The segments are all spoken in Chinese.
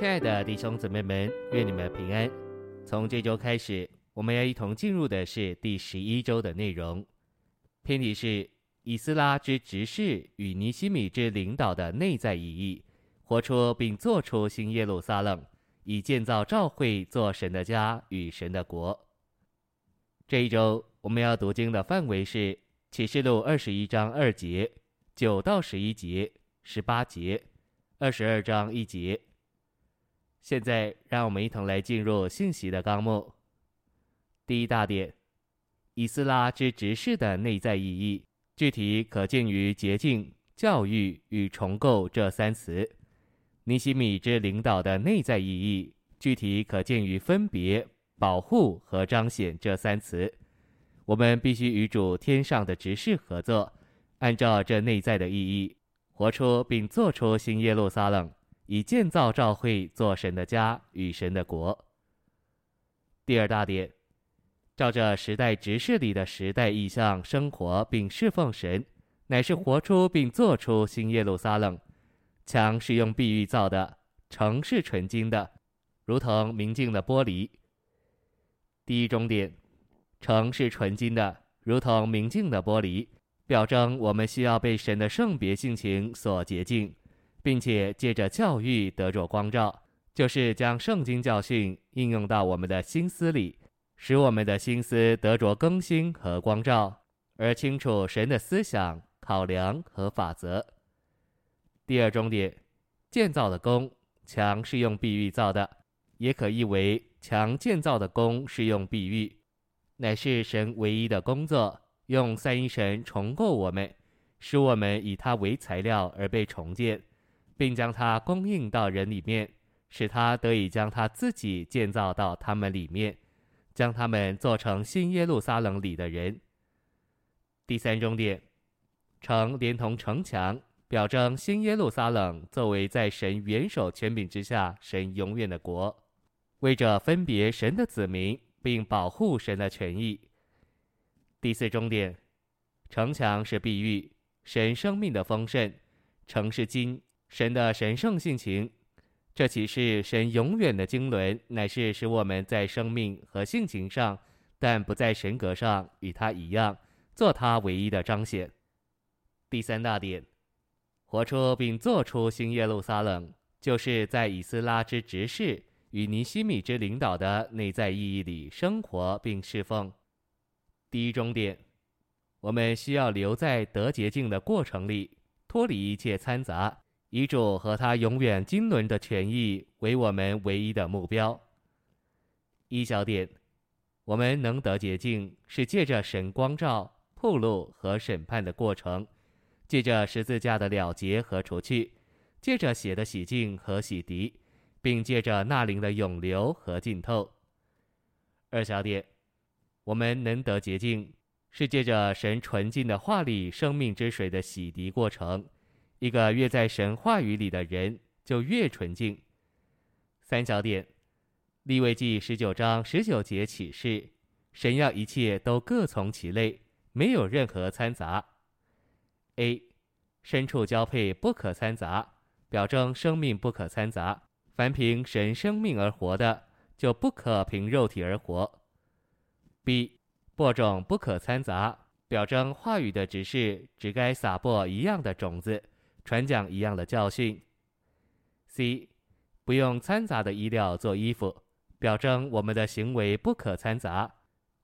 亲爱的弟兄姊妹们，愿你们平安。从这周开始，我们要一同进入的是第十一周的内容。篇题是以斯拉之执事与尼西米之领导的内在意义，活出并做出新耶路撒冷，以建造教会做神的家与神的国。这一周我们要读经的范围是启示录二十一章二节、九到十一节、十八节、二十二章一节。现在，让我们一同来进入信息的纲目。第一大点：以斯拉之执事的内在意义，具体可见于洁净、教育与重构这三词；尼西米之领导的内在意义，具体可见于分别、保护和彰显这三词。我们必须与主天上的执事合作，按照这内在的意义，活出并做出新耶路撒冷。以建造教会做神的家与神的国。第二大点，照着时代执事里的时代意向生活并侍奉神，乃是活出并做出新耶路撒冷。墙是用碧玉造的，城是纯金的，如同明净的玻璃。第一终点，城是纯金的，如同明净的玻璃，表征我们需要被神的圣别性情所洁净。并且借着教育得着光照，就是将圣经教训应用到我们的心思里，使我们的心思得着更新和光照，而清楚神的思想、考量和法则。第二重点，建造的工，墙是用碧玉造的，也可译为墙建造的工是用碧玉，乃是神唯一的工作，用三一神重构我们，使我们以它为材料而被重建。并将它供应到人里面，使他得以将他自己建造到他们里面，将他们做成新耶路撒冷里的人。第三重点，城连同城墙，表征新耶路撒冷作为在神元首权柄之下，神永远的国，为着分别神的子民，并保护神的权益。第四重点，城墙是碧玉，神生命的丰盛，城是金。神的神圣性情，这岂是神永远的经纶，乃是使我们在生命和性情上，但不在神格上与他一样，做他唯一的彰显。第三大点，活出并做出新耶路撒冷，就是在以斯拉之执事与尼西米之领导的内在意义里生活并侍奉。第一中点，我们需要留在得洁净的过程里，脱离一切掺杂。遗嘱和他永远经纶的权益为我们唯一的目标。一小点，我们能得洁净，是借着神光照、铺路和审判的过程，借着十字架的了结和除去，借着血的洗净和洗涤，并借着那灵的涌流和浸透。二小点，我们能得洁净，是借着神纯净的话里生命之水的洗涤过程。一个越在神话语里的人，就越纯净。三小点，利未记十九章十九节启示，神要一切都各从其类，没有任何掺杂。A，牲畜交配不可掺杂，表征生命不可掺杂。凡凭神生命而活的，就不可凭肉体而活。B，播种不可掺杂，表征话语的指示只该撒播一样的种子。传讲一样的教训。C，不用掺杂的衣料做衣服，表征我们的行为不可掺杂。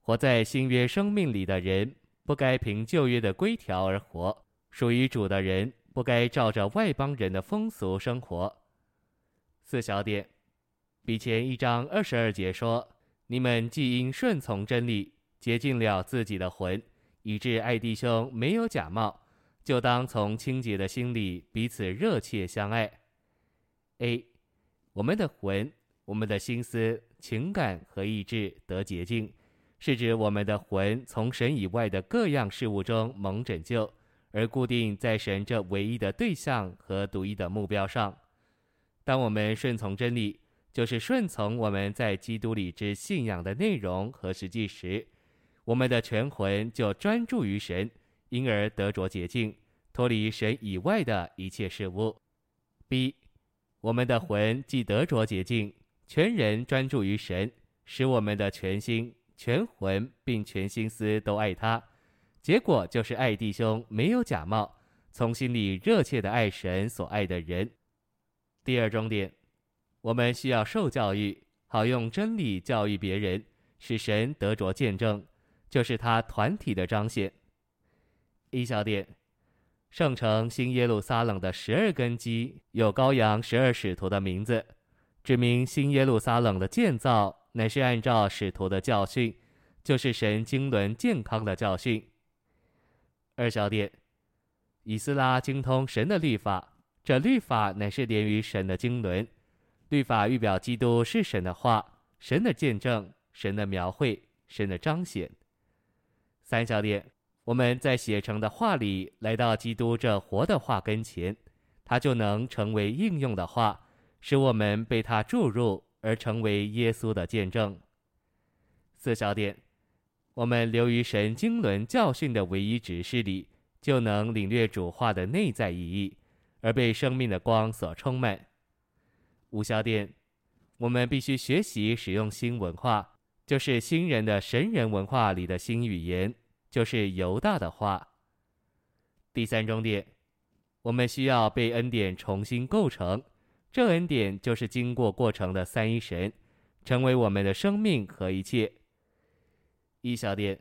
活在新约生命里的人，不该凭旧约的规条而活；属于主的人，不该照着外邦人的风俗生活。四小点，比前一章二十二节说：你们既因顺从真理，洁净了自己的魂，以致爱弟兄没有假冒。就当从清洁的心里彼此热切相爱。A，我们的魂、我们的心思、情感和意志得洁净，是指我们的魂从神以外的各样事物中蒙拯救，而固定在神这唯一的对象和独一的目标上。当我们顺从真理，就是顺从我们在基督里之信仰的内容和实际时，我们的全魂就专注于神。因而得着洁净，脱离神以外的一切事物。B，我们的魂既得着洁净，全人专注于神，使我们的全心、全魂并全心思都爱他。结果就是爱弟兄没有假冒，从心里热切的爱神所爱的人。第二重点，我们需要受教育，好用真理教育别人，使神得着见证，就是他团体的彰显。一小点，圣城新耶路撒冷的十二根基有羔羊十二使徒的名字，指明新耶路撒冷的建造乃是按照使徒的教训，就是神经纶健康的教训。二小点，以斯拉精通神的律法，这律法乃是连于神的经纶，律法预表基督是神的话，神的见证，神的描绘，神的彰显。三小点，我们在写成的话里来到基督这活的话跟前，他就能成为应用的话，使我们被他注入而成为耶稣的见证。四小点。我们留于神经纶教训的唯一指示里，就能领略主话的内在意义，而被生命的光所充满。五小点，我们必须学习使用新文化，就是新人的神人文化里的新语言，就是犹大的话。第三重点，我们需要被恩典重新构成，这恩典就是经过过程的三一神，成为我们的生命和一切。一小点，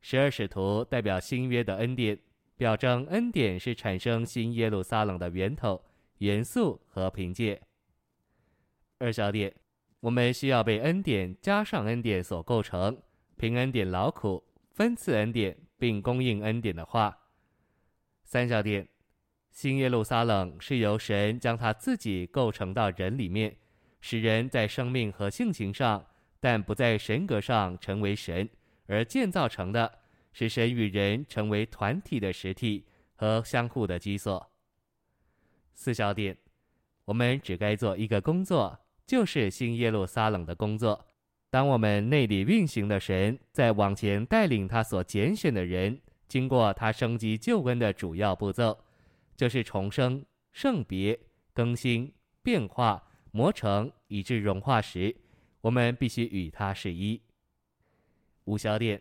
十二使徒代表新约的恩典，表征恩典是产生新耶路撒冷的源头、元素和凭借。二小点，我们需要被恩典加上恩典所构成，凭恩典劳苦，分赐恩典，并供应恩典的话。三小点，新耶路撒冷是由神将他自己构成到人里面，使人在生命和性情上，但不在神格上成为神。而建造成的是神与人成为团体的实体和相互的基础。四小点，我们只该做一个工作，就是新耶路撒冷的工作。当我们内里运行的神在往前带领他所拣选的人，经过他生机救恩的主要步骤，就是重生、圣别、更新、变化、磨成，以致融化时，我们必须与他是一。五小点，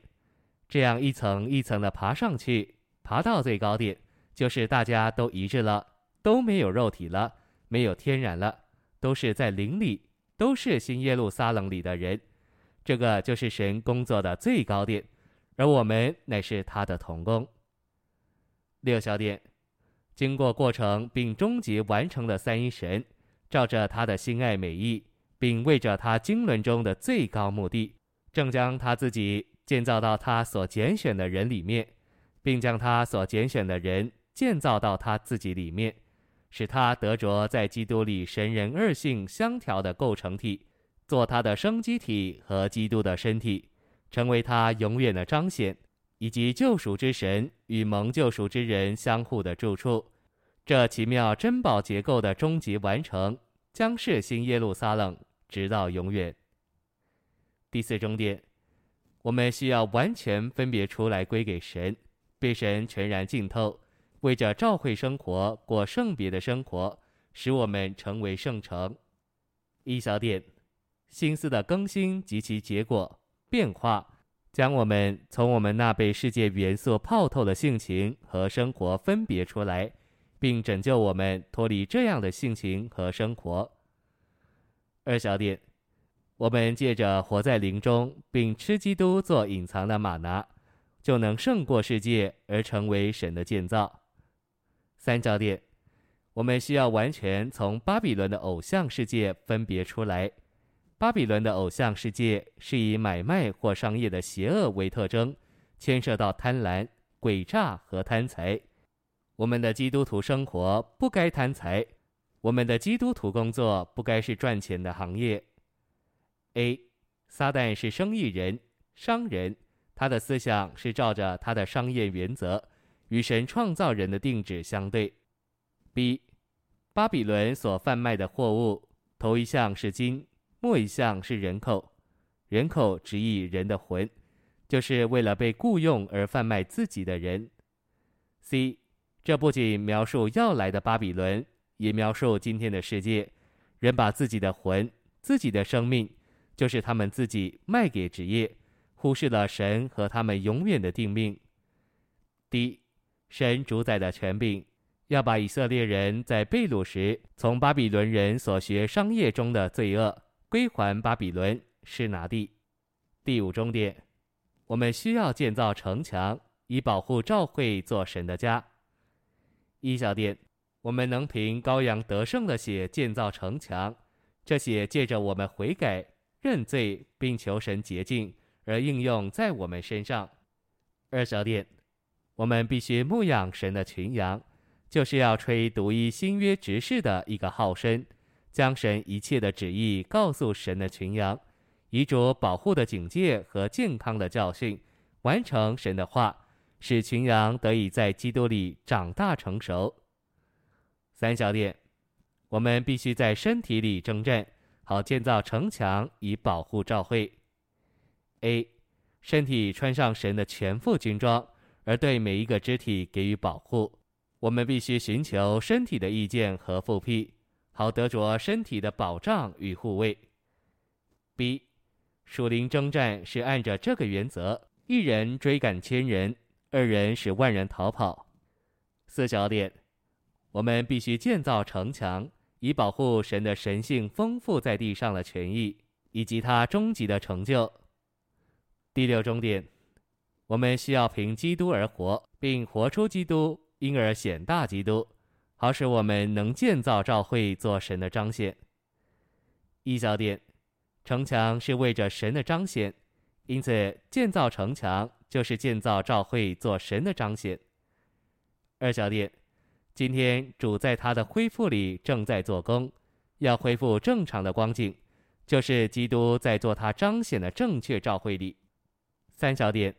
这样一层一层的爬上去，爬到最高点，就是大家都一致了，都没有肉体了，没有天然了，都是在灵里，都是新耶路撒冷里的人。这个就是神工作的最高点，而我们乃是他的同工。六小点，经过过程并终极完成的三一神，照着他的心爱美意，并为着他经纶中的最高目的。正将他自己建造到他所拣选的人里面，并将他所拣选的人建造到他自己里面，使他得着在基督里神人二性相调的构成体，做他的生机体和基督的身体，成为他永远的彰显，以及救赎之神与蒙救赎之人相互的住处。这奇妙珍宝结构的终极完成，将是新耶路撒冷，直到永远。第四重点，我们需要完全分别出来归给神，被神全然浸透，为着召会生活过圣别的生活，使我们成为圣城。一小点，心思的更新及其结果变化，将我们从我们那被世界元素泡透的性情和生活分别出来，并拯救我们脱离这样的性情和生活。二小点。我们借着活在灵中，并吃基督做隐藏的吗哪，就能胜过世界而成为神的建造。三小点，我们需要完全从巴比伦的偶像世界分别出来。巴比伦的偶像世界是以买卖或商业的邪恶为特征，牵涉到贪婪、诡诈和贪财。我们的基督徒生活不该贪财，我们的基督徒工作不该是赚钱的行业。A，撒旦是生意人、商人，他的思想是照着他的商业原则，与神创造人的定旨相对。B，巴比伦所贩卖的货物，头一项是金，末一项是人口，人口直译人的魂，就是为了被雇佣而贩卖自己的人。C，这不仅描述要来的巴比伦，也描述今天的世界。人把自己的魂、自己的生命，就是他们自己卖给职业，忽视了神和他们永远的定命。D，神主宰的权柄，要把以色列人在被掳时从巴比伦人所学商业中的罪恶归还巴比伦，是拿地。第五重点，我们需要建造城墙，以保护教会做神的家。一小点，我们能凭羔羊得胜的血建造城墙，这血借着我们悔改、认罪并求神洁净而应用在我们身上。二小点，我们必须牧养神的群羊，就是要吹独一新约执事的一个号声，将神一切的旨意告诉神的群羊，以主保护的警戒和健康的教训，完成神的话。使群羊得以在基督里长大成熟。三小点，我们必须在身体里征战，好建造城墙以保护教会。A，身体穿上神的全副军装，而对每一个肢体给予保护。我们必须寻求身体的意见和复辟，好得着身体的保障与护卫。B，属灵征战是按着这个原则：一人追赶千人。二人使万人逃跑。四小点，我们必须建造城墙，以保护神的神性丰富在地上的权益，以及他终极的成就。第六终点，我们需要凭基督而活，并活出基督，因而显大基督，好使我们能建造教会做神的彰显。一小点，城墙是为着神的彰显，因此建造城墙。就是建造教会做神的彰显。二小点，今天主在他的恢复里正在做工，要恢复正常的光景，就是基督在做他彰显的正确照会里。三小点，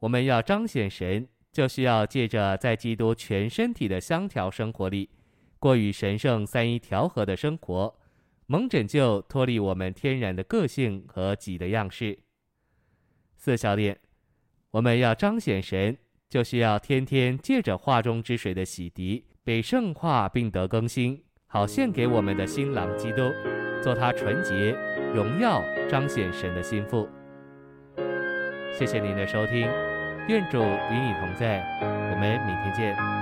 我们要彰显神，就需要借着在基督全身体的相调生活里，过与神圣三一调和的生活，蒙拯救脱离我们天然的个性和己的样式。四小点。我们要彰显神，就需要天天借着话中之水的洗涤，被圣化并得更新，好献给我们的新郎基督，做他纯洁、荣耀、彰显神的心腹。谢谢您的收听，愿主与你同在，我们明天见。